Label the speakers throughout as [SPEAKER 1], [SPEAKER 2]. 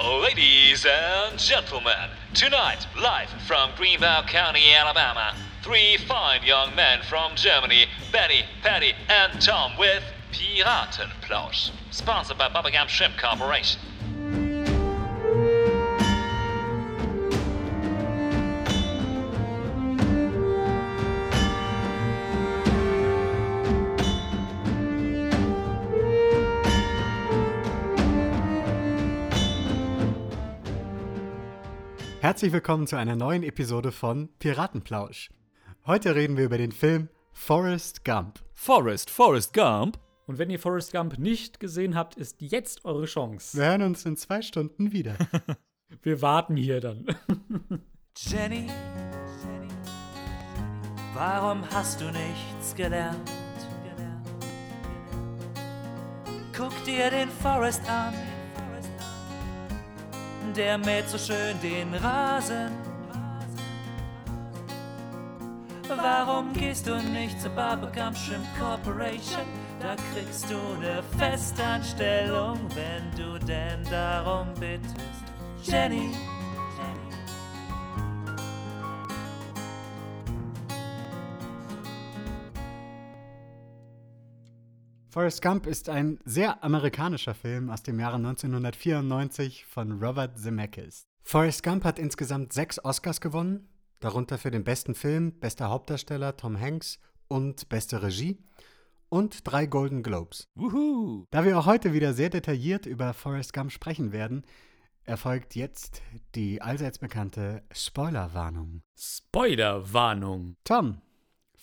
[SPEAKER 1] Ladies and gentlemen, tonight, live from Greenville County, Alabama, three fine young men from Germany, Benny, Patty, and Tom with Piratenplausch, sponsored by Bubblegum Shrimp Corporation.
[SPEAKER 2] Herzlich willkommen zu einer neuen Episode von Piratenplausch. Heute reden wir über den Film Forrest Gump.
[SPEAKER 3] Forrest, Forrest Gump.
[SPEAKER 4] Und wenn ihr Forrest Gump nicht gesehen habt, ist jetzt eure Chance.
[SPEAKER 2] Wir hören uns in zwei Stunden wieder.
[SPEAKER 4] Wir warten hier dann.
[SPEAKER 5] Jenny, warum hast du nichts gelernt? Guck dir den Forest an, der mäht so schön den Rasen. Warum gehst du nicht zur Shrimp Corporation? Da kriegst du eine Festanstellung, wenn du denn darum bittest. Jenny.
[SPEAKER 2] Forrest Gump ist ein sehr amerikanischer Film aus dem Jahre 1994 von Robert Zemeckis. Forrest Gump hat insgesamt sechs Oscars gewonnen, darunter für den besten Film, bester Hauptdarsteller Tom Hanks und beste Regie und drei Golden Globes.
[SPEAKER 3] Wuhu.
[SPEAKER 2] Da wir auch heute wieder sehr detailliert über Forrest Gump sprechen werden, erfolgt jetzt die allseits bekannte Spoilerwarnung.
[SPEAKER 4] Spoilerwarnung.
[SPEAKER 2] Tom,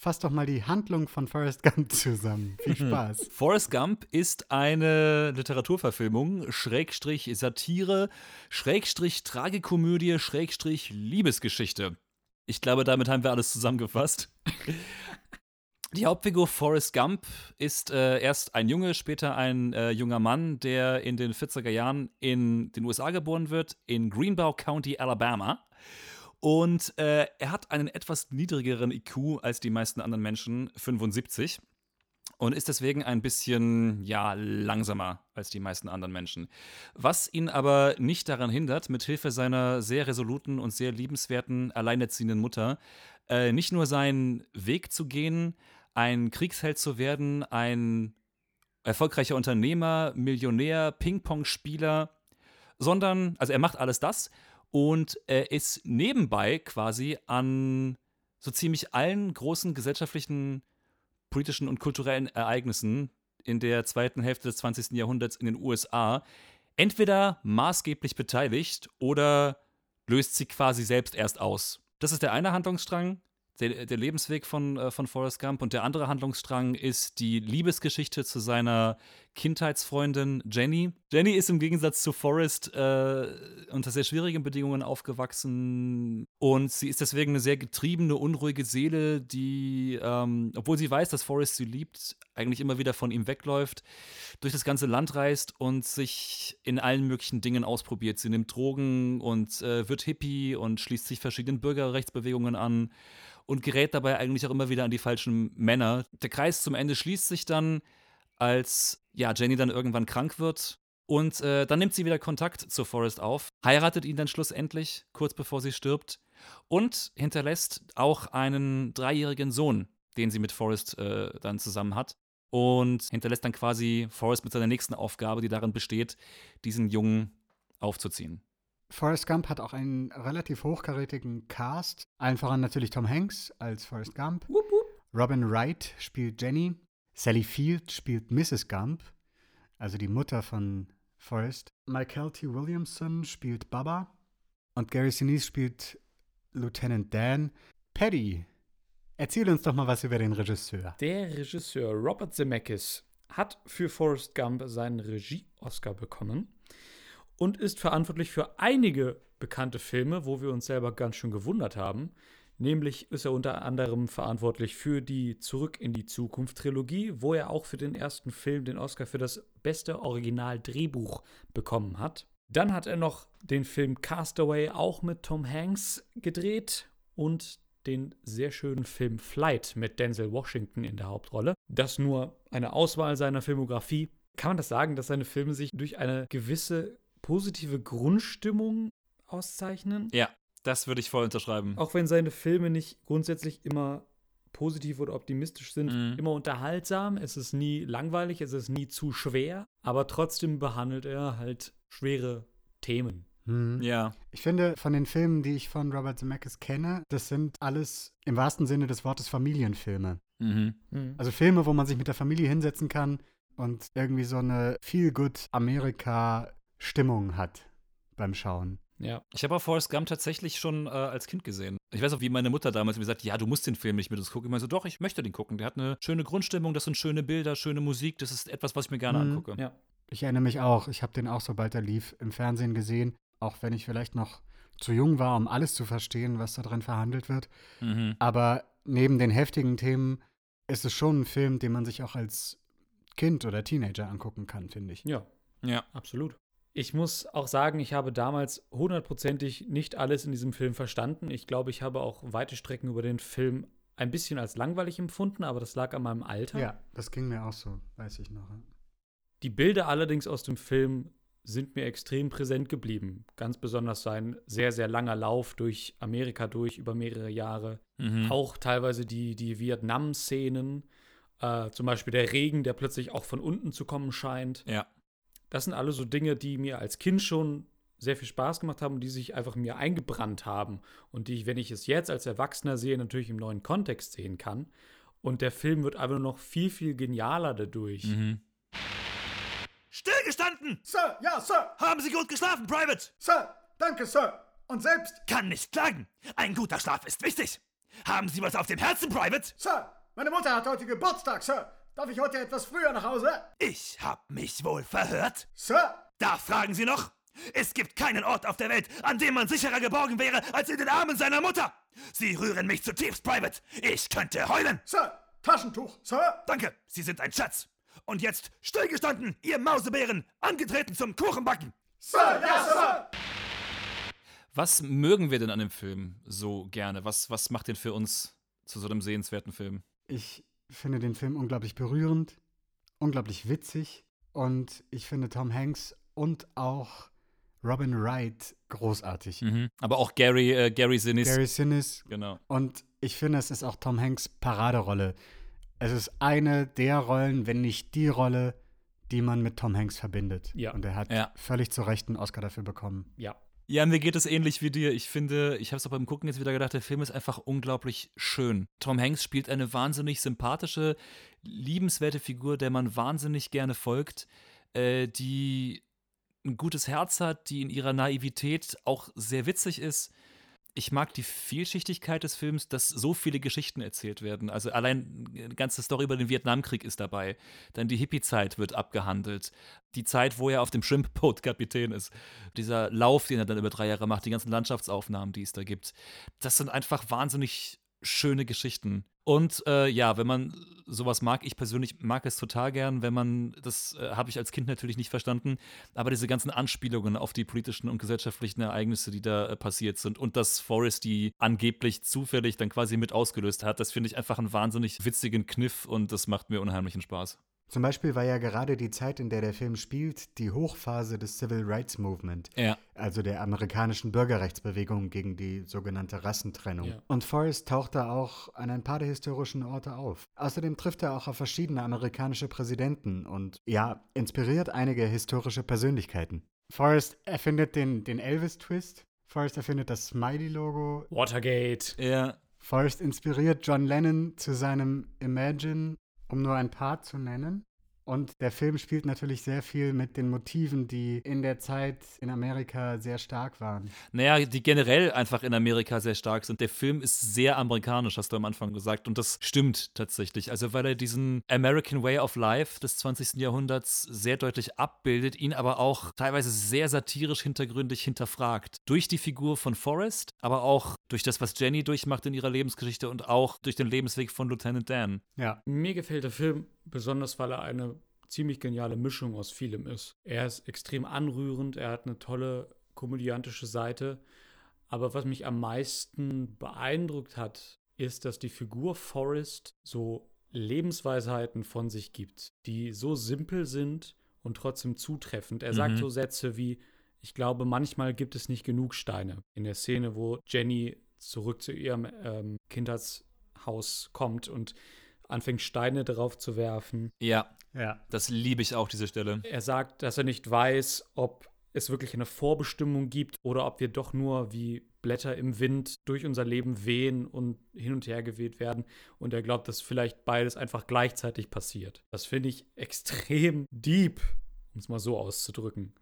[SPEAKER 2] fass doch mal die Handlung von Forrest Gump zusammen. Viel Spaß.
[SPEAKER 3] Forrest Gump ist eine Literaturverfilmung, Schrägstrich Satire, Schrägstrich Tragikomödie, Schrägstrich Liebesgeschichte. Ich glaube, damit haben wir alles zusammengefasst. Die Hauptfigur Forrest Gump ist äh, erst ein Junge, später ein äh, junger Mann, der in den 40er Jahren in den USA geboren wird, in Greenbow County, Alabama. Und äh, er hat einen etwas niedrigeren IQ als die meisten anderen Menschen, 75. Und ist deswegen ein bisschen, ja, langsamer als die meisten anderen Menschen. Was ihn aber nicht daran hindert, mit Hilfe seiner sehr resoluten und sehr liebenswerten, alleinerziehenden Mutter, äh, nicht nur seinen Weg zu gehen, ein Kriegsheld zu werden, ein erfolgreicher Unternehmer, Millionär, Ping-Pong-Spieler, sondern, also er macht alles das und er ist nebenbei quasi an so ziemlich allen großen gesellschaftlichen, politischen und kulturellen Ereignissen in der zweiten Hälfte des 20. Jahrhunderts in den USA entweder maßgeblich beteiligt oder löst sie quasi selbst erst aus. Das ist der eine Handlungsstrang, der, der Lebensweg von, äh, von Forrest Gump. Und der andere Handlungsstrang ist die Liebesgeschichte zu seiner Kindheitsfreundin Jenny. Jenny ist im Gegensatz zu Forrest äh, unter sehr schwierigen Bedingungen aufgewachsen. Und sie ist deswegen eine sehr getriebene, unruhige Seele, die, ähm, obwohl sie weiß, dass Forrest sie liebt, eigentlich immer wieder von ihm wegläuft, durch das ganze Land reist und sich in allen möglichen Dingen ausprobiert. Sie nimmt Drogen und äh, wird Hippie und schließt sich verschiedenen Bürgerrechtsbewegungen an und gerät dabei eigentlich auch immer wieder an die falschen Männer. Der Kreis zum Ende schließt sich dann, als ja, Jenny dann irgendwann krank wird. Und äh, dann nimmt sie wieder Kontakt zu Forrest auf, heiratet ihn dann schlussendlich, kurz bevor sie stirbt, und hinterlässt auch einen dreijährigen Sohn, den sie mit Forrest äh, dann zusammen hat. Und hinterlässt dann quasi Forrest mit seiner nächsten Aufgabe, die darin besteht, diesen Jungen aufzuziehen.
[SPEAKER 2] Forrest Gump hat auch einen relativ hochkarätigen Cast. Allen voran natürlich Tom Hanks als Forrest Gump.
[SPEAKER 4] Wupp, wupp.
[SPEAKER 2] Robin Wright spielt Jenny. Sally Field spielt Mrs. Gump, also die Mutter von Forrest. Michael T. Williamson spielt Baba. Und Gary Sinise spielt Lieutenant Dan. Paddy, erzähl uns doch mal was über den Regisseur.
[SPEAKER 4] Der Regisseur Robert Zemeckis hat für Forrest Gump seinen Regie-Oscar bekommen und ist verantwortlich für einige bekannte Filme, wo wir uns selber ganz schön gewundert haben. Nämlich ist er unter anderem verantwortlich für die Zurück in die Zukunft Trilogie, wo er auch für den ersten Film den Oscar für das beste Original-Drehbuch bekommen hat. Dann hat er noch den Film Castaway auch mit Tom Hanks gedreht und den sehr schönen Film Flight mit Denzel Washington in der Hauptrolle. Das nur eine Auswahl seiner Filmografie. Kann man das sagen, dass seine Filme sich durch eine gewisse positive Grundstimmung auszeichnen.
[SPEAKER 3] Ja, das würde ich voll unterschreiben.
[SPEAKER 4] Auch wenn seine Filme nicht grundsätzlich immer positiv oder optimistisch sind,
[SPEAKER 3] Mhm.
[SPEAKER 4] immer unterhaltsam. Es ist nie langweilig, es ist nie zu schwer, aber trotzdem behandelt er halt schwere Themen.
[SPEAKER 2] Hm.
[SPEAKER 3] Ja.
[SPEAKER 2] Ich finde, von den Filmen, die ich von Robert Zemeckis kenne, das sind alles im wahrsten Sinne des Wortes Familienfilme.
[SPEAKER 3] Mhm.
[SPEAKER 2] Also Filme, wo man sich mit der Familie hinsetzen kann und irgendwie so eine Feel-Good Amerika-Stimmung hat beim Schauen.
[SPEAKER 4] Ja.
[SPEAKER 3] Ich habe auch Forrest Gump tatsächlich schon äh, als Kind gesehen. Ich weiß auch, wie meine Mutter damals mir gesagt hat, ja, du musst den Film nicht mit uns gucken. Ich meine so, doch, ich möchte den gucken. Der hat eine schöne Grundstimmung, das sind schöne Bilder, schöne Musik. Das ist etwas, was ich mir gerne
[SPEAKER 2] Mhm.
[SPEAKER 3] angucke.
[SPEAKER 4] Ja.
[SPEAKER 2] Ich erinnere mich auch, ich habe den auch, sobald er lief, im Fernsehen gesehen, auch wenn ich vielleicht noch zu jung war, um alles zu verstehen, was da drin verhandelt wird.
[SPEAKER 3] Mhm.
[SPEAKER 2] Aber neben den heftigen Themen ist es schon ein Film, den man sich auch als Kind oder Teenager angucken kann, finde ich.
[SPEAKER 4] Ja,
[SPEAKER 3] Ja.
[SPEAKER 4] absolut. Ich muss auch sagen, ich habe damals hundertprozentig nicht alles in diesem Film verstanden. Ich glaube, ich habe auch weite Strecken über den Film ein bisschen als langweilig empfunden, aber das lag an meinem Alter.
[SPEAKER 2] Ja, das ging mir auch so, weiß ich noch.
[SPEAKER 4] Die Bilder allerdings aus dem Film sind mir extrem präsent geblieben. Ganz besonders sein sehr, sehr langer Lauf durch Amerika durch über mehrere Jahre.
[SPEAKER 3] Mhm.
[SPEAKER 4] Auch teilweise die, die Vietnam-Szenen. Äh, zum Beispiel der Regen, der plötzlich auch von unten zu kommen scheint.
[SPEAKER 3] Ja.
[SPEAKER 4] Das sind alles so Dinge, die mir als Kind schon sehr viel Spaß gemacht haben und die sich einfach mir eingebrannt haben und die ich, wenn ich es jetzt als Erwachsener sehe, natürlich im neuen Kontext sehen kann. Und der Film wird einfach noch viel, viel genialer dadurch.
[SPEAKER 3] Mhm.
[SPEAKER 6] Stillgestanden!
[SPEAKER 7] Sir, ja, Sir,
[SPEAKER 6] Haben Sie gut geschlafen, Private?
[SPEAKER 7] Sir, danke, Sir. Und selbst,
[SPEAKER 6] Kann nicht klagen. Ein guter Schlaf ist wichtig. Haben Sie was auf dem Herzen, Private?
[SPEAKER 7] Sir, meine Mutter hat heute Geburtstag, Sir. Darf ich heute etwas früher nach Hause?
[SPEAKER 6] Ich hab mich wohl verhört.
[SPEAKER 7] Sir,
[SPEAKER 6] Da fragen Sie noch? Es gibt keinen Ort auf der Welt, an dem man sicherer geborgen wäre als in den Armen seiner Mutter. Sie rühren mich zutiefst, Private. Ich könnte heulen.
[SPEAKER 7] Sir, Taschentuch, Sir.
[SPEAKER 6] Danke, Sie sind ein Schatz. Und jetzt stillgestanden, ihr Mausebären, angetreten zum Kuchenbacken.
[SPEAKER 7] Sir, ja, Sir.
[SPEAKER 3] Was mögen wir denn an dem Film so gerne? Was, was macht den für uns zu so einem sehenswerten Film?
[SPEAKER 2] Ich finde den Film unglaublich berührend, unglaublich witzig und ich finde Tom Hanks und auch Robin Wright großartig.
[SPEAKER 3] Mhm. Aber auch Gary, äh, Gary Sinise.
[SPEAKER 2] Gary Sinise
[SPEAKER 3] Genau.
[SPEAKER 2] und ich finde, es ist auch Tom Hanks Paraderolle. Es ist eine der Rollen, wenn nicht die Rolle, die man mit Tom Hanks verbindet.
[SPEAKER 4] Ja.
[SPEAKER 2] Und er hat
[SPEAKER 3] Ja.
[SPEAKER 2] völlig zu Recht einen Oscar dafür bekommen.
[SPEAKER 4] Ja.
[SPEAKER 3] Ja, mir geht es ähnlich wie dir. Ich finde, ich habe es auch beim Gucken jetzt wieder gedacht, der Film ist einfach unglaublich schön. Tom Hanks spielt eine wahnsinnig sympathische, liebenswerte Figur, der man wahnsinnig gerne folgt, äh, die ein gutes Herz hat, die in ihrer Naivität auch sehr witzig ist. Ich mag die Vielschichtigkeit des Films, dass so viele Geschichten erzählt werden. Also allein eine ganze Story über den Vietnamkrieg ist dabei. Dann die Hippie-Zeit wird abgehandelt. Die Zeit, wo er auf dem Shrimp-Boat Kapitän ist. Dieser Lauf, den er dann über drei Jahre macht, die ganzen Landschaftsaufnahmen, die es da gibt. Das sind einfach wahnsinnig schöne Geschichten. Und äh, ja, wenn man sowas mag, ich persönlich mag es total gern, wenn man, das äh, habe ich als Kind natürlich nicht verstanden, aber diese ganzen Anspielungen auf die politischen und gesellschaftlichen Ereignisse, die da äh, passiert sind und dass Forrest die angeblich zufällig dann quasi mit ausgelöst hat, das finde ich einfach einen wahnsinnig witzigen Kniff und das macht mir unheimlichen Spaß.
[SPEAKER 2] Zum Beispiel war ja gerade die Zeit, in der der Film spielt, die Hochphase des Civil Rights Movement,
[SPEAKER 3] Ja.
[SPEAKER 2] also der amerikanischen Bürgerrechtsbewegung gegen die sogenannte Rassentrennung.
[SPEAKER 4] Ja.
[SPEAKER 2] Und Forrest taucht da auch an ein paar der historischen Orte auf. Außerdem trifft er auch auf verschiedene amerikanische Präsidenten und ja, inspiriert einige historische Persönlichkeiten. Forrest erfindet den, den Elvis-Twist. Forrest erfindet das Smiley-Logo.
[SPEAKER 4] Watergate.
[SPEAKER 3] Ja.
[SPEAKER 2] Forrest inspiriert John Lennon zu seinem Imagine, um nur ein paar zu nennen. Und der Film spielt natürlich sehr viel mit den Motiven, die in der Zeit in Amerika sehr stark waren.
[SPEAKER 3] Naja, die generell einfach in Amerika sehr stark sind. Der Film ist sehr amerikanisch, hast du am Anfang gesagt. Und das stimmt tatsächlich. Also, weil er diesen American Way of Life des 20. Jahrhunderts sehr deutlich abbildet, ihn aber auch teilweise sehr satirisch hintergründig hinterfragt. Durch die Figur von Forrest, aber auch durch das, was Jenny durchmacht in ihrer Lebensgeschichte und auch durch den Lebensweg von Lieutenant Dan.
[SPEAKER 2] Ja,
[SPEAKER 4] Mir gefällt der Film besonders, weil er eine ziemlich geniale Mischung aus vielem ist. Er ist extrem anrührend, er hat eine tolle komödiantische Seite. Aber was mich am meisten beeindruckt hat, ist, dass die Figur Forrest so Lebensweisheiten von sich gibt, die so simpel sind und trotzdem zutreffend. Er sagt
[SPEAKER 3] Mhm.
[SPEAKER 4] so Sätze wie, Ich glaube, manchmal gibt es nicht genug Steine. In der Szene, wo Jenny zurück zu ihrem ähm, Kindheitshaus kommt und anfängt, Steine drauf zu werfen.
[SPEAKER 3] Ja,
[SPEAKER 2] Ja.
[SPEAKER 3] das liebe ich auch, diese Stelle.
[SPEAKER 4] Er sagt, dass er nicht weiß, ob es wirklich eine Vorbestimmung gibt oder ob wir doch nur wie Blätter im Wind durch unser Leben wehen und hin und her geweht werden. Und er glaubt, dass vielleicht beides einfach gleichzeitig passiert. Das finde ich extrem deep, um es mal so auszudrücken.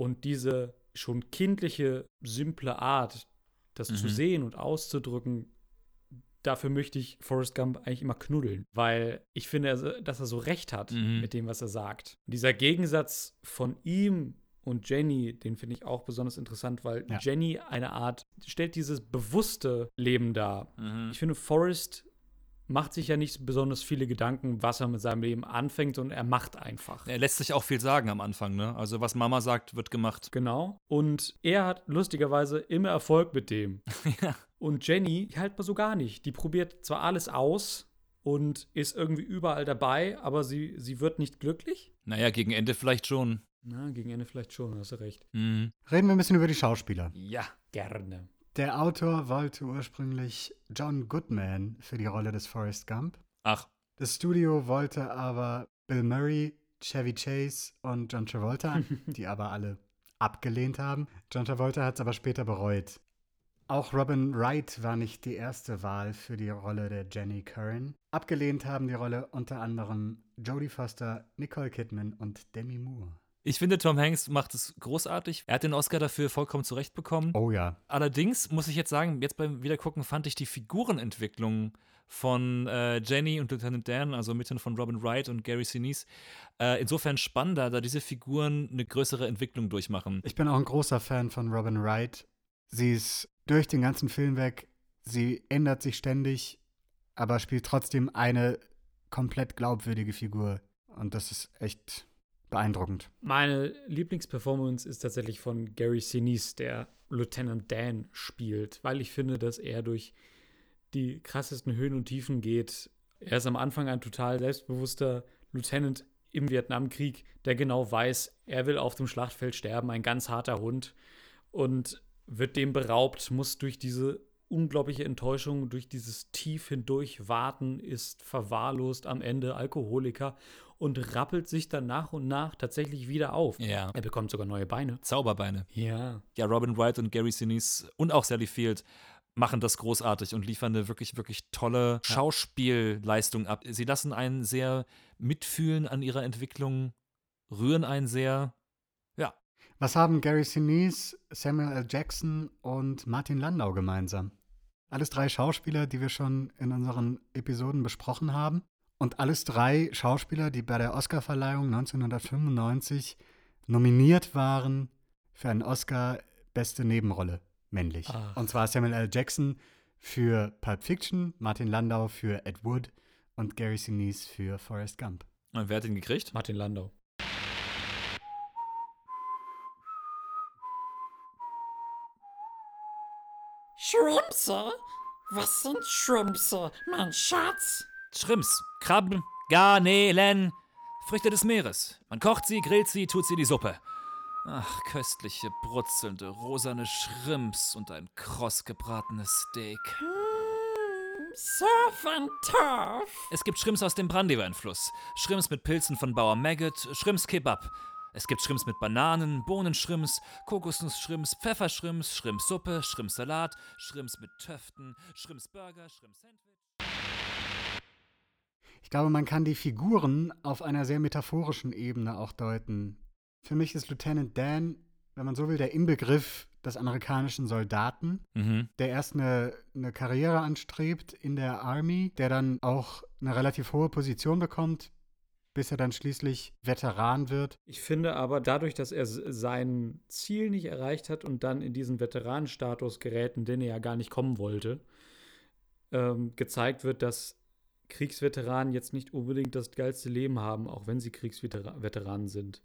[SPEAKER 4] Und diese schon kindliche, simple Art, das zu
[SPEAKER 3] Mhm.
[SPEAKER 4] sehen und auszudrücken, dafür möchte ich Forrest Gump eigentlich immer knuddeln, weil ich finde, dass er so recht hat
[SPEAKER 3] Mhm.
[SPEAKER 4] mit dem, was er sagt. Dieser Gegensatz von ihm und Jenny, den finde ich auch besonders interessant, weil
[SPEAKER 2] Ja.
[SPEAKER 4] Jenny eine Art, stellt dieses bewusste Leben dar.
[SPEAKER 3] Mhm.
[SPEAKER 4] Ich finde, Forrest macht sich ja nicht besonders viele Gedanken, was er mit seinem Leben anfängt und er macht einfach.
[SPEAKER 3] Er lässt sich auch viel sagen am Anfang, ne? Also, was Mama sagt, wird gemacht.
[SPEAKER 4] Genau. Und er hat lustigerweise immer Erfolg mit dem.
[SPEAKER 3] Ja.
[SPEAKER 4] Und Jenny halt mal so gar nicht. Die probiert zwar alles aus und ist irgendwie überall dabei, aber sie, sie wird nicht glücklich.
[SPEAKER 3] Naja, gegen Ende vielleicht schon.
[SPEAKER 4] Na, gegen Ende vielleicht schon, hast du recht.
[SPEAKER 3] Mhm.
[SPEAKER 2] Reden wir ein bisschen über die Schauspieler.
[SPEAKER 3] Ja.
[SPEAKER 4] Gerne.
[SPEAKER 2] Der Autor wollte ursprünglich John Goodman für die Rolle des Forrest Gump.
[SPEAKER 3] Ach,
[SPEAKER 2] Das Studio wollte aber Bill Murray, Chevy Chase und John Travolta, die aber alle abgelehnt haben. John Travolta hat es aber später bereut. Auch Robin Wright war nicht die erste Wahl für die Rolle der Jenny Curran. Abgelehnt haben die Rolle unter anderem Jodie Foster, Nicole Kidman und Demi Moore.
[SPEAKER 3] Ich finde, Tom Hanks macht es großartig. Er hat den Oscar dafür vollkommen zurecht bekommen.
[SPEAKER 2] Oh ja.
[SPEAKER 3] Allerdings muss ich jetzt sagen, jetzt beim Wiedergucken fand ich die Figurenentwicklung von äh, Jenny und Lieutenant Dan, also mitten von Robin Wright und Gary Sinise, äh, insofern spannender, da diese Figuren eine größere Entwicklung durchmachen.
[SPEAKER 2] Ich bin auch ein großer Fan von Robin Wright. Sie ist durch den ganzen Film weg, sie ändert sich ständig, aber spielt trotzdem eine komplett glaubwürdige Figur. Und das ist echt beeindruckend.
[SPEAKER 4] Meine Lieblingsperformance ist tatsächlich von Gary Sinise, der Lieutenant Dan spielt, weil ich finde, dass er durch die krassesten Höhen und Tiefen geht. Er ist am Anfang ein total selbstbewusster Lieutenant im Vietnamkrieg, der genau weiß, er will auf dem Schlachtfeld sterben, ein ganz harter Hund und wird dem beraubt, muss durch diese unglaubliche Enttäuschung, durch dieses Tief hindurch warten, ist verwahrlost am Ende Alkoholiker und rappelt sich dann nach und nach tatsächlich wieder auf.
[SPEAKER 3] Ja.
[SPEAKER 4] Er bekommt sogar neue Beine.
[SPEAKER 3] Zauberbeine.
[SPEAKER 4] Ja.
[SPEAKER 3] Ja, Robin Wright und Gary Sinise und auch Sally Field machen das großartig und liefern eine wirklich, wirklich tolle Schauspielleistung ab. Sie lassen einen sehr mitfühlen an ihrer Entwicklung, rühren einen sehr. Ja,
[SPEAKER 2] Was haben Gary Sinise, Samuel L. Jackson und Martin Landau gemeinsam? Alles drei Schauspieler, die wir schon in unseren Episoden besprochen haben. Und alles drei Schauspieler, die bei der Oscarverleihung 1995 nominiert waren für einen Oscar Beste Nebenrolle, männlich.
[SPEAKER 4] Ach.
[SPEAKER 2] Und zwar Samuel L. Jackson für Pulp Fiction, Martin Landau für Ed Wood und Gary Sinise für Forrest Gump.
[SPEAKER 3] und wer hat ihn gekriegt?
[SPEAKER 4] Martin Landau.
[SPEAKER 8] Schrimpse? Was sind Schrimpse, mein Schatz?
[SPEAKER 3] Schrimps, Krabben, Garnelen, Früchte des Meeres. Man kocht sie, grillt sie, tut sie in die Suppe. Ach, köstliche, brutzelnde, rosane Schrimps und ein kross gebratenes Steak.
[SPEAKER 8] Hm, Surf and Turf.
[SPEAKER 3] Es gibt Schrimps aus dem Brandyweinfluss, Schrimps mit Pilzen von Bauer Maggot, Schrimps Kebab. Es gibt Schrimps mit Bananen, Bohnenschrimps, Kokosnussschrimps, Pfefferschrimps, Schrimpssuppe, Schrimpsalat, Schrimps mit Töften, Schrimpsburger, Schrimpsandwich.
[SPEAKER 2] Ich glaube, man kann die Figuren auf einer sehr metaphorischen Ebene auch deuten. Für mich ist Lieutenant Dan, wenn man so will, der Inbegriff des amerikanischen Soldaten,
[SPEAKER 3] Mhm.
[SPEAKER 2] der erst eine, eine Karriere anstrebt in der Army, der dann auch eine relativ hohe Position bekommt, bis er dann schließlich Veteran wird.
[SPEAKER 4] Ich finde aber dadurch, dass er sein Ziel nicht erreicht hat und dann in diesen Veteranenstatus gerät, in den er ja gar nicht kommen wollte, ähm, gezeigt wird, dass Kriegsveteranen jetzt nicht unbedingt das geilste Leben haben, auch wenn sie Kriegsveteranen sind.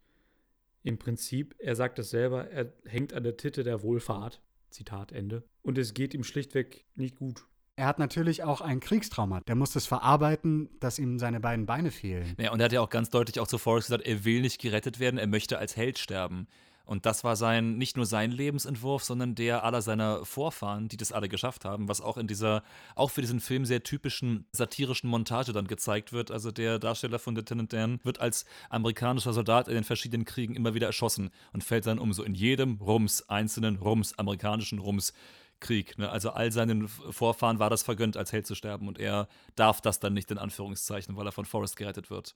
[SPEAKER 4] Im Prinzip, er sagt es selber, er hängt an der Titte der Wohlfahrt. Zitat Ende. Und es geht ihm schlichtweg nicht gut.
[SPEAKER 2] Er hat natürlich auch ein Kriegstrauma. Der muss es verarbeiten, dass ihm seine beiden Beine fehlen.
[SPEAKER 3] Ja, und er hat ja auch ganz deutlich auch zu Forrest gesagt, er will nicht gerettet werden, er möchte als Held sterben. Und das war sein, nicht nur sein Lebensentwurf, sondern der aller seiner Vorfahren, die das alle geschafft haben, was auch in dieser, auch für diesen Film sehr typischen satirischen Montage dann gezeigt wird. Also der Darsteller von Lieutenant Dan wird als amerikanischer Soldat in den verschiedenen Kriegen immer wieder erschossen und fällt dann um so in jedem Rums, einzelnen Rums, amerikanischen Rums. Krieg. Ne? Also all seinen Vorfahren war das vergönnt, als Held zu sterben und er darf das dann nicht in Anführungszeichen, weil er von Forrest gerettet wird.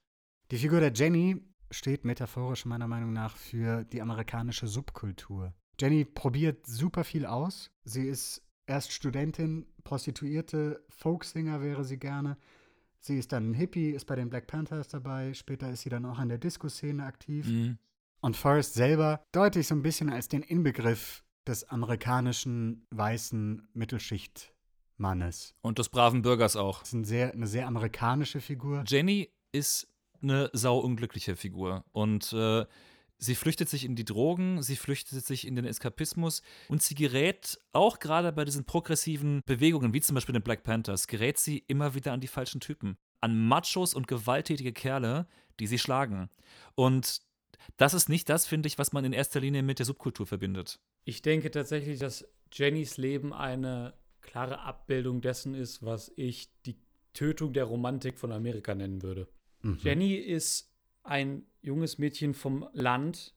[SPEAKER 2] Die Figur der Jenny steht metaphorisch meiner Meinung nach für die amerikanische Subkultur. Jenny probiert super viel aus. Sie ist erst Studentin, Prostituierte, Folksinger wäre sie gerne. Sie ist dann ein Hippie, ist bei den Black Panthers dabei. Später ist sie dann auch an der Disco-Szene aktiv.
[SPEAKER 3] Mhm.
[SPEAKER 2] Und Forrest selber deute ich so ein bisschen als den Inbegriff des amerikanischen weißen Mittelschichtmannes.
[SPEAKER 3] Und des braven Bürgers auch.
[SPEAKER 2] Das ist ein sehr, eine sehr amerikanische Figur.
[SPEAKER 3] Jenny ist eine sauunglückliche Figur und äh, sie flüchtet sich in die Drogen, sie flüchtet sich in den Eskapismus und sie gerät auch gerade bei diesen progressiven Bewegungen, wie zum Beispiel den Black Panthers, gerät sie immer wieder an die falschen Typen. An Machos und gewalttätige Kerle, die sie schlagen. Und das ist nicht das, finde ich, was man in erster Linie mit der Subkultur verbindet.
[SPEAKER 4] Ich denke tatsächlich, dass Jennys Leben eine klare Abbildung dessen ist, was ich die Tötung der Romantik von Amerika nennen würde.
[SPEAKER 2] Mhm.
[SPEAKER 4] Jenny ist ein junges Mädchen vom Land,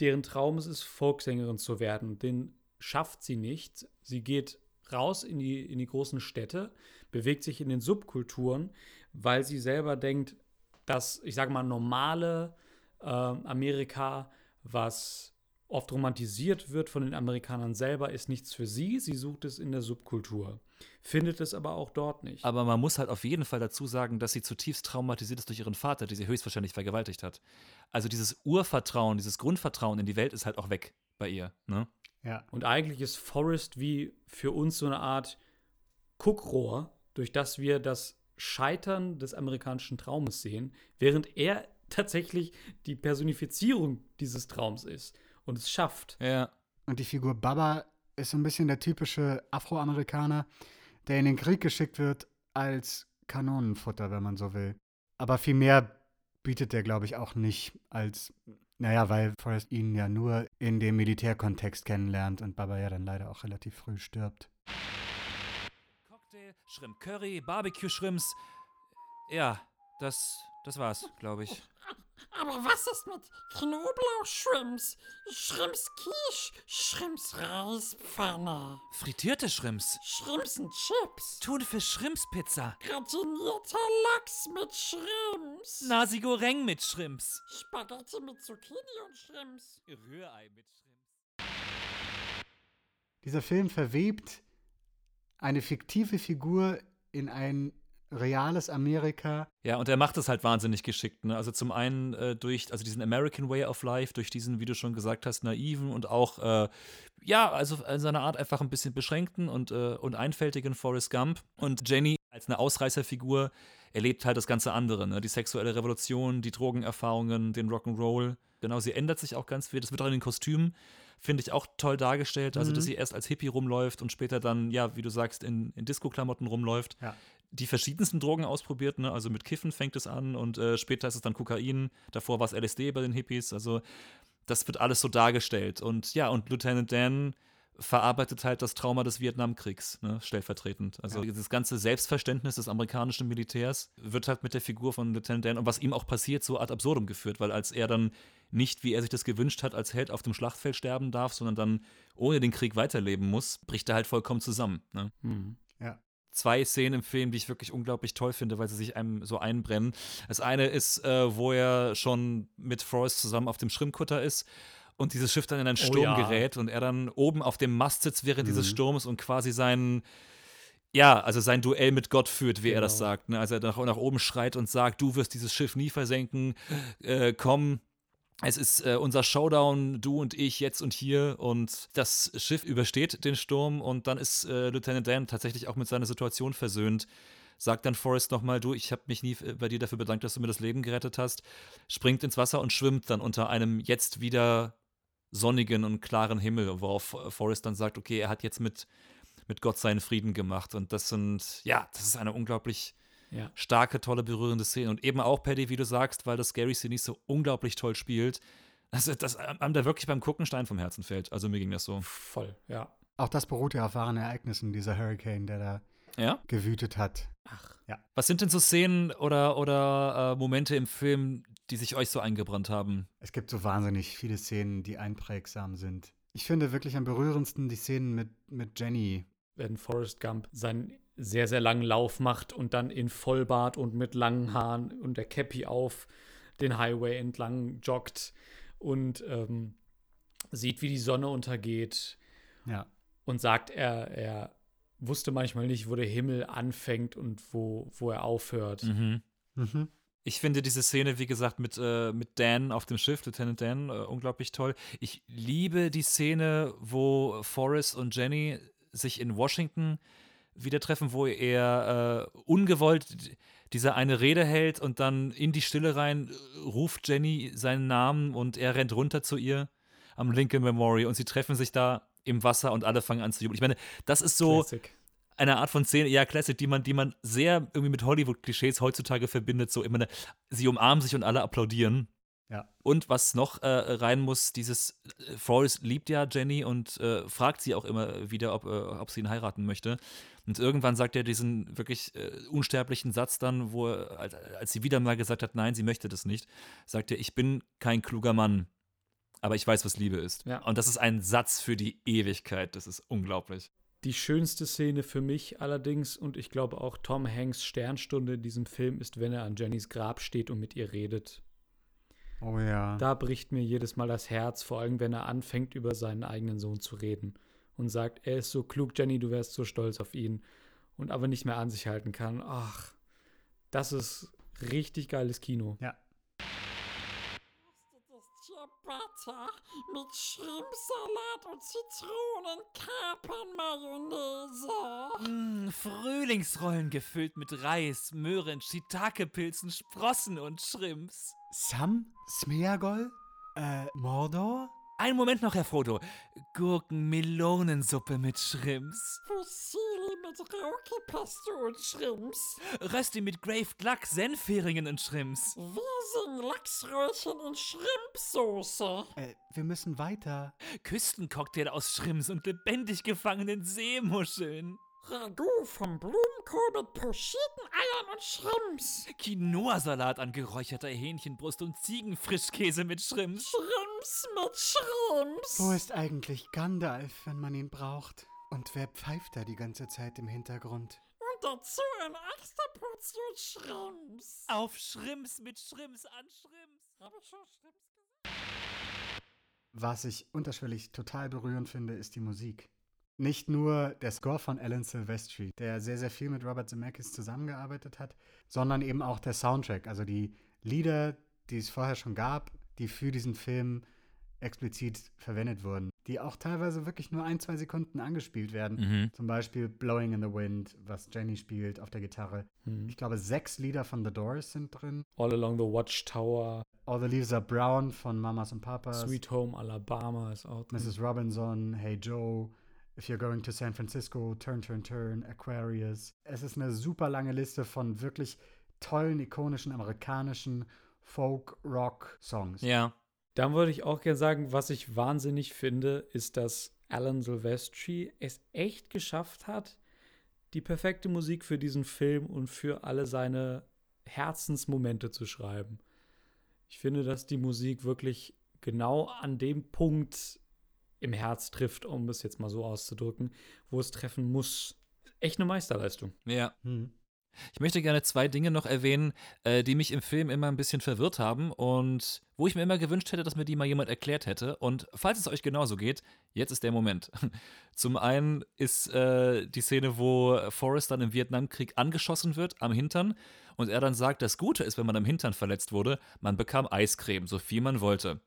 [SPEAKER 4] deren Traum es ist, Folksängerin zu werden. Den schafft sie nicht. Sie geht raus in die, in die großen Städte, bewegt sich in den Subkulturen, weil sie selber denkt, dass, ich sage mal, normale äh, Amerika, was oft romantisiert wird von den Amerikanern selber, ist nichts für sie. Sie sucht es in der Subkultur, findet es aber auch dort nicht.
[SPEAKER 3] Aber man muss halt auf jeden Fall dazu sagen, dass sie zutiefst traumatisiert ist durch ihren Vater, der sie höchstwahrscheinlich vergewaltigt hat. Also dieses Urvertrauen, dieses Grundvertrauen in die Welt ist halt auch weg bei ihr. Ne?
[SPEAKER 2] Ja.
[SPEAKER 4] Und eigentlich ist Forrest wie für uns so eine Art Guckrohr, durch das wir das Scheitern des amerikanischen Traumes sehen, während er tatsächlich die Personifizierung dieses Traums ist und es schafft.
[SPEAKER 3] Ja.
[SPEAKER 2] Und die Figur Baba ist so ein bisschen der typische Afroamerikaner, der in den Krieg geschickt wird als Kanonenfutter, wenn man so will. Aber viel mehr bietet der, glaube ich, auch nicht als, naja, weil Forrest ihn ja nur in dem Militärkontext kennenlernt und Baba ja dann leider auch relativ früh stirbt.
[SPEAKER 3] Cocktail, Shrimp Curry, Barbecue Shrimps. Ja, das, das war's, glaube ich.
[SPEAKER 8] Aber was ist mit Knoblauchshrimps, Shrimps Quiche, Shrimps Reispfanne,
[SPEAKER 3] Frittierte Shrimps.
[SPEAKER 8] Shrimps and Chips,
[SPEAKER 3] Thunfisch Shrimps Pizza.
[SPEAKER 8] gratinierter Lachs mit Shrimps,
[SPEAKER 3] Nasi Goreng mit Shrimps.
[SPEAKER 8] Spaghetti mit Zucchini und Shrimps.
[SPEAKER 3] Rührei mit Shrimps.
[SPEAKER 2] Dieser Film verwebt eine fiktive Figur in ein reales Amerika.
[SPEAKER 3] Ja, und er macht es halt wahnsinnig geschickt. Ne? Also zum einen äh, durch also diesen American Way of Life, durch diesen, wie du schon gesagt hast, naiven und auch, äh, ja, also in seiner Art einfach ein bisschen beschränkten und, äh, und einfältigen Forrest Gump. Und Jenny als eine Ausreißerfigur erlebt halt das ganze andere. Ne? Die sexuelle Revolution, die Drogenerfahrungen, den Rock'n'Roll. Genau, sie ändert sich auch ganz viel. Das wird auch in den Kostümen, finde ich, auch toll dargestellt. Also, dass sie erst als Hippie rumläuft und später dann, ja, wie du sagst, in, in Disco-Klamotten rumläuft.
[SPEAKER 2] Ja.
[SPEAKER 3] Die verschiedensten Drogen ausprobiert, ne? Also mit Kiffen fängt es an und äh, später ist es dann Kokain. Davor war es LSD bei den Hippies. Also, das wird alles so dargestellt. Und ja, und Lieutenant Dan verarbeitet halt das Trauma des Vietnamkriegs, ne, stellvertretend. Also das ganze Selbstverständnis des amerikanischen Militärs wird halt mit der Figur von Lieutenant Dan und was ihm auch passiert, so ad absurdum geführt, weil als er dann nicht, wie er sich das gewünscht hat, als Held auf dem Schlachtfeld sterben darf, sondern dann ohne den Krieg weiterleben muss, bricht er halt vollkommen zusammen. Ne?
[SPEAKER 2] Ja.
[SPEAKER 3] Zwei Szenen im Film, die ich wirklich unglaublich toll finde, weil sie sich einem so einbrennen. Das eine ist, äh, wo er schon mit Forrest zusammen auf dem Schrimmkutter ist und dieses Schiff dann in einen Sturm
[SPEAKER 4] ja.
[SPEAKER 3] gerät und er dann oben auf dem Mast sitzt während dieses Sturms und quasi seinen ja, also sein Duell mit Gott führt, wie er das
[SPEAKER 4] Genau.
[SPEAKER 3] sagt. Ne? Also er nach, nach oben schreit und sagt, du wirst dieses Schiff nie versenken, äh, komm, es ist äh, unser Showdown, du und ich, jetzt und hier. Und das Schiff übersteht den Sturm und dann ist äh, Lieutenant Dan tatsächlich auch mit seiner Situation versöhnt. Sagt dann Forrest nochmal, du, ich habe mich nie bei dir dafür bedankt, dass du mir das Leben gerettet hast. Springt ins Wasser und schwimmt dann unter einem jetzt wieder sonnigen und klaren Himmel, worauf äh, Forrest dann sagt, okay, er hat jetzt mit, mit Gott seinen Frieden gemacht. Und das sind, ja, das ist eine unglaublich
[SPEAKER 4] Ja.
[SPEAKER 3] starke, tolle, berührende Szene. Und eben auch, Paddy, wie du sagst, weil das Gary Sinise so unglaublich toll spielt. Also, dass einem da wirklich beim Gucken Stein vom Herzen fällt. Also, mir ging das so.
[SPEAKER 4] Voll, ja.
[SPEAKER 2] Auch das beruht ja auf wahren Ereignissen, dieser Hurricane, der da
[SPEAKER 3] Ja?
[SPEAKER 2] gewütet hat.
[SPEAKER 4] Ach,
[SPEAKER 3] Was sind denn so Szenen oder, oder äh, Momente im Film, die sich euch so eingebrannt haben?
[SPEAKER 2] Es gibt so wahnsinnig viele Szenen, die einprägsam sind. Ich finde wirklich am berührendsten die Szenen mit, mit Jenny.
[SPEAKER 4] wenn Forrest Gump seinen sehr, sehr langen Lauf macht und dann in Vollbart und mit langen Haaren und der Cappy auf den Highway entlang joggt und ähm, sieht, wie die Sonne untergeht
[SPEAKER 2] Ja.
[SPEAKER 4] und sagt, er, er wusste manchmal nicht, wo der Himmel anfängt und wo, wo er aufhört.
[SPEAKER 3] Mhm.
[SPEAKER 2] Mhm.
[SPEAKER 3] Ich finde diese Szene, wie gesagt, mit, äh, mit Dan auf dem Schiff, Lieutenant Dan, äh, unglaublich toll. Ich liebe die Szene, wo Forrest und Jenny sich in Washington wieder treffen, wo er äh, ungewollt diese eine Rede hält und dann in die Stille rein äh, ruft Jenny seinen Namen und er rennt runter zu ihr am Lincoln Memorial und sie treffen sich da im Wasser und alle fangen an zu jubeln. Ich meine, das ist so
[SPEAKER 4] Classic.
[SPEAKER 3] eine Art von Szene, ja, Classic, die man, die man sehr irgendwie mit Hollywood-Klischees heutzutage verbindet. So immer, sie umarmen sich und alle applaudieren.
[SPEAKER 2] Ja.
[SPEAKER 3] Und was noch äh, rein muss, dieses äh, Forrest liebt ja Jenny und äh, fragt sie auch immer wieder, ob, äh, ob sie ihn heiraten möchte. Und irgendwann sagt er diesen wirklich äh, unsterblichen Satz dann, wo er, als, als sie wieder mal gesagt hat, nein, sie möchte das nicht, sagt er, ich bin kein kluger Mann, aber ich weiß, was Liebe ist.
[SPEAKER 4] Ja.
[SPEAKER 3] Und das ist ein Satz für die Ewigkeit. Das ist unglaublich.
[SPEAKER 4] Die schönste Szene für mich allerdings und ich glaube auch Tom Hanks Sternstunde in diesem Film ist, wenn er an Jennys Grab steht und mit ihr redet.
[SPEAKER 2] Oh ja.
[SPEAKER 4] Da bricht mir jedes Mal das Herz, vor allem wenn er anfängt, über seinen eigenen Sohn zu reden und sagt, er ist so klug, Jenny, du wärst so stolz auf ihn und aber nicht mehr an sich halten kann. Ach, das ist richtig geiles Kino.
[SPEAKER 2] ja.
[SPEAKER 8] Ciabatta mit Shrimpsalat und Zitronenkapernmayonnaise.
[SPEAKER 3] Mm, Frühlingsrollen gefüllt mit Reis, Möhren, Shiitake-Pilzen, Sprossen und Shrimps.
[SPEAKER 2] Sam? Smeagol? Äh, Mordor?
[SPEAKER 3] Einen Moment noch, Herr Frodo. Gurken-Melonensuppe mit Shrimps.
[SPEAKER 8] Fusilli mit Raukepesto und Shrimps.
[SPEAKER 3] Rösti mit Graved Luck, Senfheringen und Shrimps.
[SPEAKER 8] Wirsing Lachsröllchen in Shrimpsoße.
[SPEAKER 2] Äh, wir müssen weiter.
[SPEAKER 3] Küstencocktail aus Shrimps und lebendig gefangenen Seemuscheln.
[SPEAKER 8] Ragout vom Blumenkohl mit pochierten Eiern und Shrimps.
[SPEAKER 3] Quinoa-Salat an geräucherter Hähnchenbrust und Ziegenfrischkäse mit Shrimps.
[SPEAKER 8] Shrimps mit Shrimps.
[SPEAKER 2] Wo ist eigentlich Gandalf, wenn man ihn braucht? Und wer pfeift da die ganze Zeit im Hintergrund?
[SPEAKER 8] Und dazu eine extra Portion Shrimps.
[SPEAKER 3] Auf Shrimps mit Shrimps an Shrimps.
[SPEAKER 8] Habe ich schon Shrimps gesagt?
[SPEAKER 2] Was ich unterschwellig total berührend finde, ist die Musik. Nicht nur der Score von Alan Silvestri, der sehr, sehr viel mit Robert Zemeckis zusammengearbeitet hat, sondern eben auch der Soundtrack, also die Lieder, die es vorher schon gab, die für diesen Film explizit verwendet wurden, die auch teilweise wirklich nur ein, zwei Sekunden angespielt werden.
[SPEAKER 3] Mhm.
[SPEAKER 2] Zum Beispiel Blowing in the Wind, was Jenny spielt auf der Gitarre.
[SPEAKER 4] Hm.
[SPEAKER 2] Ich glaube, sechs Lieder von The Doors sind drin.
[SPEAKER 4] All Along the Watchtower,
[SPEAKER 2] All the Leaves Are Brown von Mamas und Papas.
[SPEAKER 4] Sweet Home Alabama ist auch drin.
[SPEAKER 2] Mrs. Robinson, Hey Joe, If You're Going to San Francisco, Turn, Turn, Turn, Aquarius. Es ist eine super lange Liste von wirklich tollen, ikonischen amerikanischen Folk-Rock-Songs.
[SPEAKER 3] Ja.
[SPEAKER 4] Dann würde ich auch gerne sagen, was ich wahnsinnig finde, ist, dass Alan Silvestri es echt geschafft hat, die perfekte Musik für diesen Film und für alle seine Herzensmomente zu schreiben. Ich finde, dass die Musik wirklich genau an dem Punkt im Herz trifft, um es jetzt mal so auszudrücken, wo es treffen muss. Echt eine Meisterleistung.
[SPEAKER 3] Ja.
[SPEAKER 2] Hm.
[SPEAKER 3] Ich möchte gerne zwei Dinge noch erwähnen, äh, die mich im Film immer ein bisschen verwirrt haben und wo ich mir immer gewünscht hätte, dass mir die mal jemand erklärt hätte. Und falls es euch genauso geht, jetzt ist der Moment. Zum einen ist äh, die Szene, wo Forrest dann im Vietnamkrieg angeschossen wird am Hintern und er dann sagt, das Gute ist, wenn man am Hintern verletzt wurde, man bekam Eiscreme, so viel man wollte.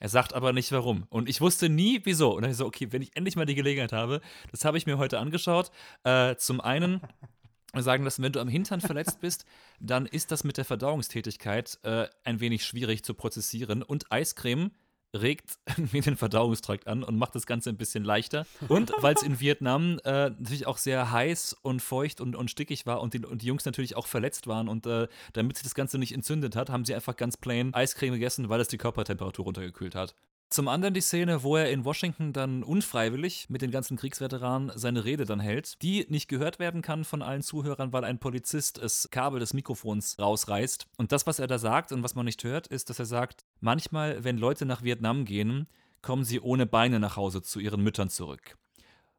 [SPEAKER 3] Er sagt aber nicht warum. Und ich wusste nie, wieso. Und dann ich so, okay, wenn ich endlich mal die Gelegenheit habe, das habe ich mir heute angeschaut. Äh, zum einen sagen lassen, wenn du am Hintern verletzt bist, dann ist das mit der Verdauungstätigkeit äh, ein wenig schwierig zu prozessieren. Und Eiscreme regt mir den Verdauungstrakt an und macht das Ganze ein bisschen leichter. Und weil es in Vietnam äh, natürlich auch sehr heiß und feucht und, und stickig war und die, und die Jungs natürlich auch verletzt waren und äh, damit sich das Ganze nicht entzündet hat, haben sie einfach ganz plain Eiscreme gegessen, weil es die Körpertemperatur runtergekühlt hat. Zum anderen die Szene, wo er in Washington dann unfreiwillig mit den ganzen Kriegsveteranen seine Rede dann hält, die nicht gehört werden kann von allen Zuhörern, weil ein Polizist das Kabel des Mikrofons rausreißt. Und das, was er da sagt und was man nicht hört, ist, dass er sagt, manchmal, wenn Leute nach Vietnam gehen, kommen sie ohne Beine nach Hause zu ihren Müttern zurück.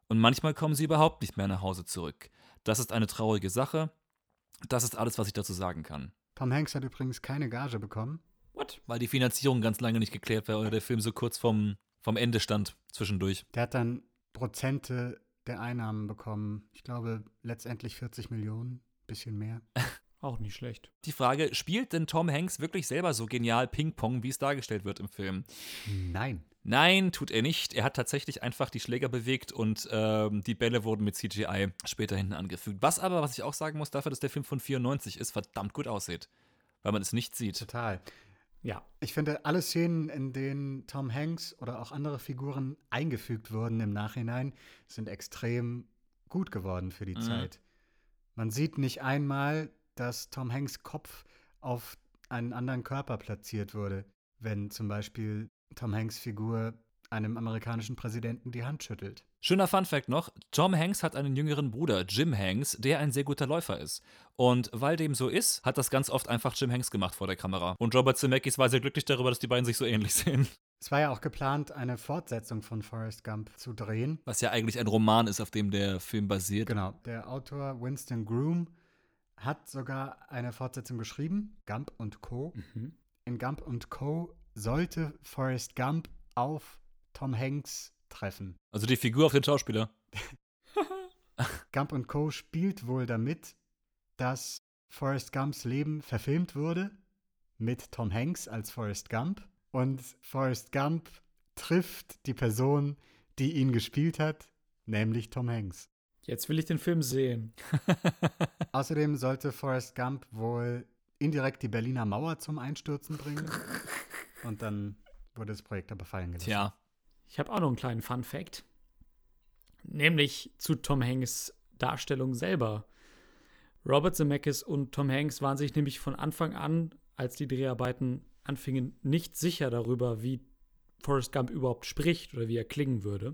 [SPEAKER 3] Und manchmal kommen sie überhaupt nicht mehr nach Hause zurück. Das ist eine traurige Sache. Das ist alles, was ich dazu sagen kann.
[SPEAKER 2] Tom Hanks hat übrigens keine Gage bekommen.
[SPEAKER 4] What?
[SPEAKER 3] Weil die Finanzierung ganz lange nicht geklärt war oder der Film so kurz vom, vom Ende stand zwischendurch.
[SPEAKER 2] Der hat dann Prozente der Einnahmen bekommen. Ich glaube, letztendlich 40 Millionen, bisschen mehr.
[SPEAKER 4] Auch nicht schlecht.
[SPEAKER 3] Die Frage, spielt denn Tom Hanks wirklich selber so genial Ping-Pong, wie es dargestellt wird im Film?
[SPEAKER 2] Nein.
[SPEAKER 3] Nein, tut er nicht. Er hat tatsächlich einfach die Schläger bewegt und ähm, die Bälle wurden mit CGI später hinten angefügt. Was aber, was ich auch sagen muss, dafür, dass der Film von 94 ist, verdammt gut aussieht. Weil man es nicht sieht.
[SPEAKER 2] Total.
[SPEAKER 4] Ja.
[SPEAKER 2] Ich finde, alle Szenen, in denen Tom Hanks oder auch andere Figuren eingefügt wurden im Nachhinein, sind extrem gut geworden für die
[SPEAKER 3] Mhm.
[SPEAKER 2] Zeit. Man sieht nicht einmal, dass Tom Hanks Kopf auf einen anderen Körper platziert wurde, wenn zum Beispiel Tom Hanks Figur einem amerikanischen Präsidenten die Hand schüttelt.
[SPEAKER 3] Schöner Funfact noch: Tom Hanks hat einen jüngeren Bruder, Jim Hanks, der ein sehr guter Läufer ist. Und weil dem so ist, hat das ganz oft einfach Jim Hanks gemacht vor der Kamera. Und Robert Zemeckis war sehr glücklich darüber, dass die beiden sich so ähnlich sehen.
[SPEAKER 2] Es war ja auch geplant, eine Fortsetzung von Forrest Gump zu drehen.
[SPEAKER 3] Was ja eigentlich ein Roman ist, auf dem der Film basiert.
[SPEAKER 2] Genau. Der Autor Winston Groom hat sogar eine Fortsetzung geschrieben, Gump und Co.
[SPEAKER 4] Mhm.
[SPEAKER 2] In Gump und Co. sollte Forrest Gump auf Tom Hanks treffen.
[SPEAKER 3] Also die Figur auf den Schauspieler.
[SPEAKER 2] Gump und Co. spielt wohl damit, dass Forrest Gumps Leben verfilmt wurde mit Tom Hanks als Forrest Gump und Forrest Gump trifft die Person, die ihn gespielt hat, nämlich Tom Hanks.
[SPEAKER 4] Jetzt will ich den Film sehen.
[SPEAKER 2] Außerdem sollte Forrest Gump wohl indirekt die Berliner Mauer zum Einstürzen bringen. Und dann wurde das Projekt aber fallen gelassen.
[SPEAKER 3] Tja.
[SPEAKER 4] Ich habe auch noch einen kleinen Fun Fact. Nämlich zu Tom Hanks Darstellung selber. Robert Zemeckis und Tom Hanks waren sich nämlich von Anfang an, als die Dreharbeiten anfingen, nicht sicher darüber, wie Forrest Gump überhaupt spricht oder wie er klingen würde.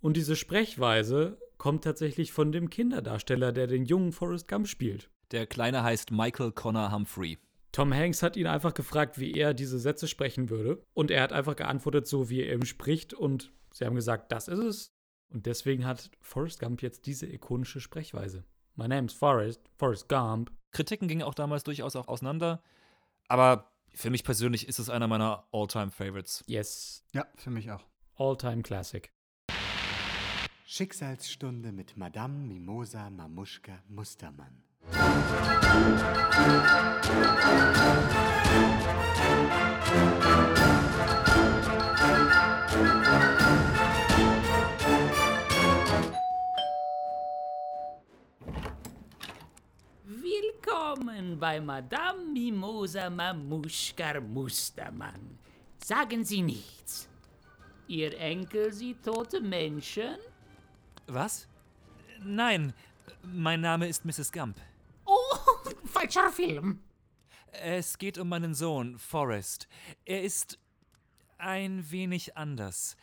[SPEAKER 4] Und diese Sprechweise kommt tatsächlich von dem Kinderdarsteller, der den jungen Forrest Gump spielt.
[SPEAKER 3] Der Kleine heißt Michael Connor Humphrey.
[SPEAKER 4] Tom Hanks hat ihn einfach gefragt, wie er diese Sätze sprechen würde. Und er hat einfach geantwortet, so wie er eben spricht. Und sie haben gesagt, das ist es. Und deswegen hat Forrest Gump jetzt diese ikonische Sprechweise. My name's Forrest, Forrest Gump.
[SPEAKER 3] Kritiken gingen auch damals durchaus auch auseinander. Aber für mich persönlich ist es einer meiner All-Time-Favorites.
[SPEAKER 4] Yes,
[SPEAKER 2] Ja, für mich auch.
[SPEAKER 4] all-time classic.
[SPEAKER 2] Schicksalsstunde mit Madame Mimosa Mamuschka Mustermann.
[SPEAKER 5] Bei Madame Mimosa Mamuschka Mustermann. Sagen Sie nichts. Ihr Enkel sieht tote Menschen?
[SPEAKER 3] Was? Nein, mein Name ist Mrs. Gump.
[SPEAKER 8] Oh, falscher Film.
[SPEAKER 3] Es geht um meinen Sohn, Forrest. Er ist ein wenig anders.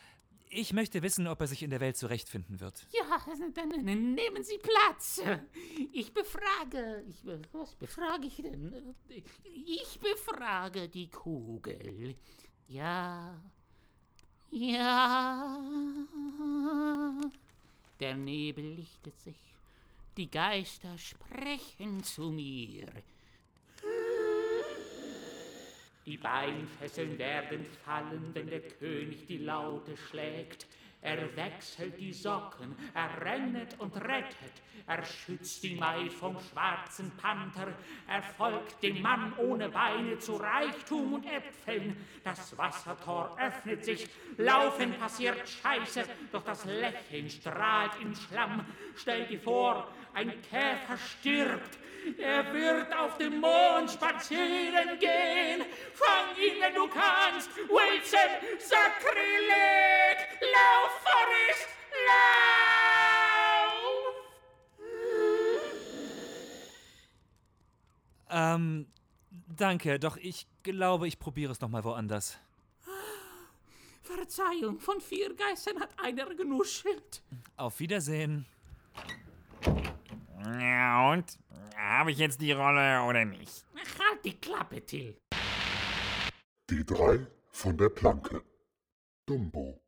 [SPEAKER 3] Ich möchte wissen, ob er sich in der Welt zurechtfinden wird.
[SPEAKER 8] Ja, dann nehmen Sie Platz. Ich befrage. Ich, was befrage ich denn? Ich befrage die Kugel. Ja. Ja. Der Nebel lichtet sich. Die Geister sprechen zu mir. Die Beinfesseln werden fallen, wenn der König die Laute schlägt. Er wechselt die Socken, er rennet und rettet. Er schützt die Maid vom schwarzen Panther. Er folgt dem Mann ohne Beine zu Reichtum und Äpfeln. Das Wassertor öffnet sich, Laufen passiert Scheiße, doch das Lächeln strahlt im Schlamm. Stell dir vor, ein Käfer stirbt. Er wird auf dem Mond spazieren gehen. Fang ihn, wenn du kannst. Wilson, Sakrileg! Lauf, Forrest, lauf!
[SPEAKER 9] Ähm, danke, doch ich glaube, ich probiere es nochmal woanders.
[SPEAKER 8] Verzeihung, von vier Geistern hat einer genuschelt.
[SPEAKER 9] Auf Wiedersehen.
[SPEAKER 10] Ja, und? Habe ich jetzt die Rolle oder nicht?
[SPEAKER 8] Halt die Klappe, Till.
[SPEAKER 11] Die drei von der Planke. Dumbo.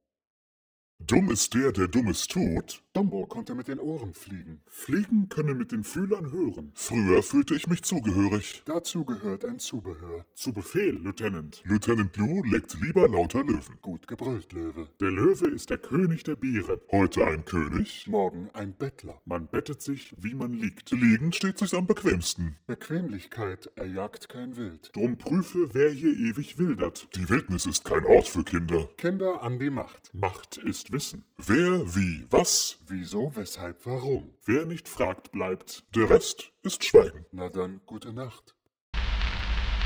[SPEAKER 11] Dumm ist der, der Dummes tut. Dumbo konnte mit den Ohren fliegen. Fliegen können mit den Fühlern hören. Früher fühlte ich mich zugehörig. Dazu gehört ein Zubehör. Zu Befehl, Lieutenant. Lieutenant Blue leckt lieber lauter Löwen. Gut gebrüllt, Löwe. Der Löwe ist der König der Biere. Heute ein König, morgen ein Bettler. Man bettet sich, wie man liegt. Liegend steht sich's am bequemsten. Bequemlichkeit erjagt kein Wild. Drum prüfe, wer hier ewig wildert. Die Wildnis ist kein Ort für Kinder. Kinder an die Macht. Macht ist Wissen. Wer, wie, was, wieso, weshalb, warum. Wer nicht fragt, bleibt. Der Rest ist Schweigen. Na dann, gute Nacht.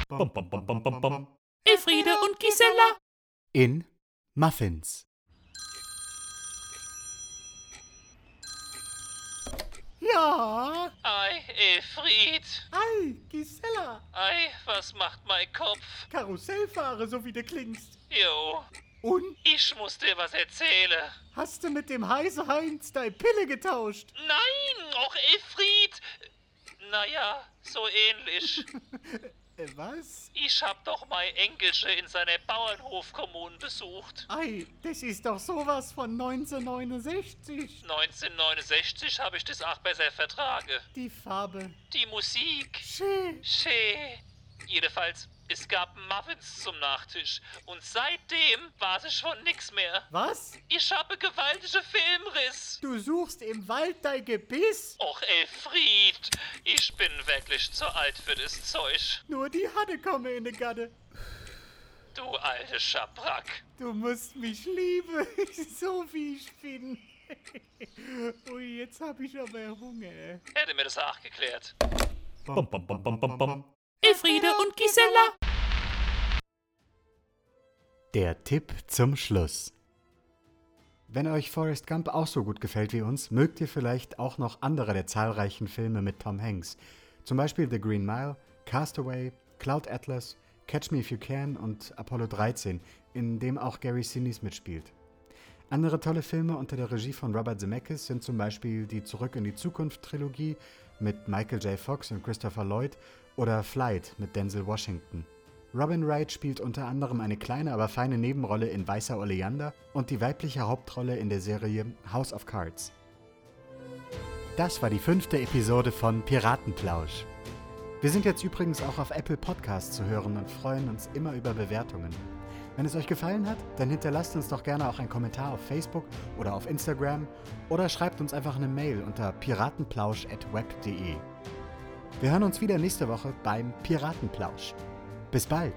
[SPEAKER 9] Bum, bum, bum, bum, bum, bum.
[SPEAKER 8] Elfriede und Gisela.
[SPEAKER 2] In Muffins.
[SPEAKER 12] Ja,
[SPEAKER 3] Ei, Elfried.
[SPEAKER 12] ei, Gisela.
[SPEAKER 3] Ei, was macht mein Kopf?
[SPEAKER 12] Karussellfahrer, so wie du klingst.
[SPEAKER 3] Jo,
[SPEAKER 12] Und
[SPEAKER 3] ich muss dir was erzählen.
[SPEAKER 12] hast du mit dem Heise Heinz deine Pille getauscht?
[SPEAKER 3] Nein, auch Elfried. Naja, so ähnlich.
[SPEAKER 12] Äh, was?
[SPEAKER 3] Ich hab doch mein Enkelche in seiner Bauernhofkommune besucht.
[SPEAKER 12] Ei, das ist doch sowas von 1969.
[SPEAKER 3] 1969 habe ich das auch besser vertragen.
[SPEAKER 12] Die Farbe.
[SPEAKER 3] Die Musik.
[SPEAKER 12] Schön.
[SPEAKER 3] Schee. Jedenfalls, es gab Muffins zum Nachtisch. Und seitdem war es schon nix mehr.
[SPEAKER 12] Was?
[SPEAKER 3] Ich habe gewaltige Filmriss.
[SPEAKER 12] Du suchst im Wald dein Gebiss?
[SPEAKER 3] Och, Elfried, ich bin wirklich zu alt für das Zeug.
[SPEAKER 12] Nur die Hanne komme in die Gatte.
[SPEAKER 3] Du alte Schabrack.
[SPEAKER 12] Du musst mich lieben, so wie ich bin. Ui, jetzt hab ich aber Hunger.
[SPEAKER 3] Hätte mir das auch geklärt.
[SPEAKER 9] Bum, bum, bum, bum, bum, bum.
[SPEAKER 8] Elfriede und Gisela.
[SPEAKER 2] Der Tipp zum Schluss. Wenn euch Forrest Gump auch so gut gefällt wie uns, mögt ihr vielleicht auch noch andere der zahlreichen Filme mit Tom Hanks. Zum Beispiel The Green Mile, Castaway, Cloud Atlas, Catch Me If You Can und Apollo 13, in dem auch Gary Sinise mitspielt. Andere tolle Filme unter der Regie von Robert Zemeckis sind zum Beispiel die Zurück in die Zukunft Trilogie mit Michael J. Fox und Christopher Lloyd oder Flight mit Denzel Washington. Robin Wright spielt unter anderem eine kleine, aber feine Nebenrolle in Weißer Oleander und die weibliche Hauptrolle in der Serie House of Cards. Das war die fünfte Episode von Piratenplausch. Wir sind jetzt übrigens auch auf Apple Podcasts zu hören und freuen uns immer über Bewertungen. Wenn es euch gefallen hat, dann hinterlasst uns doch gerne auch einen Kommentar auf Facebook oder auf Instagram oder schreibt uns einfach eine Mail unter piratenplausch.web.de. Wir hören uns wieder nächste Woche beim Piratenplausch. Bis bald!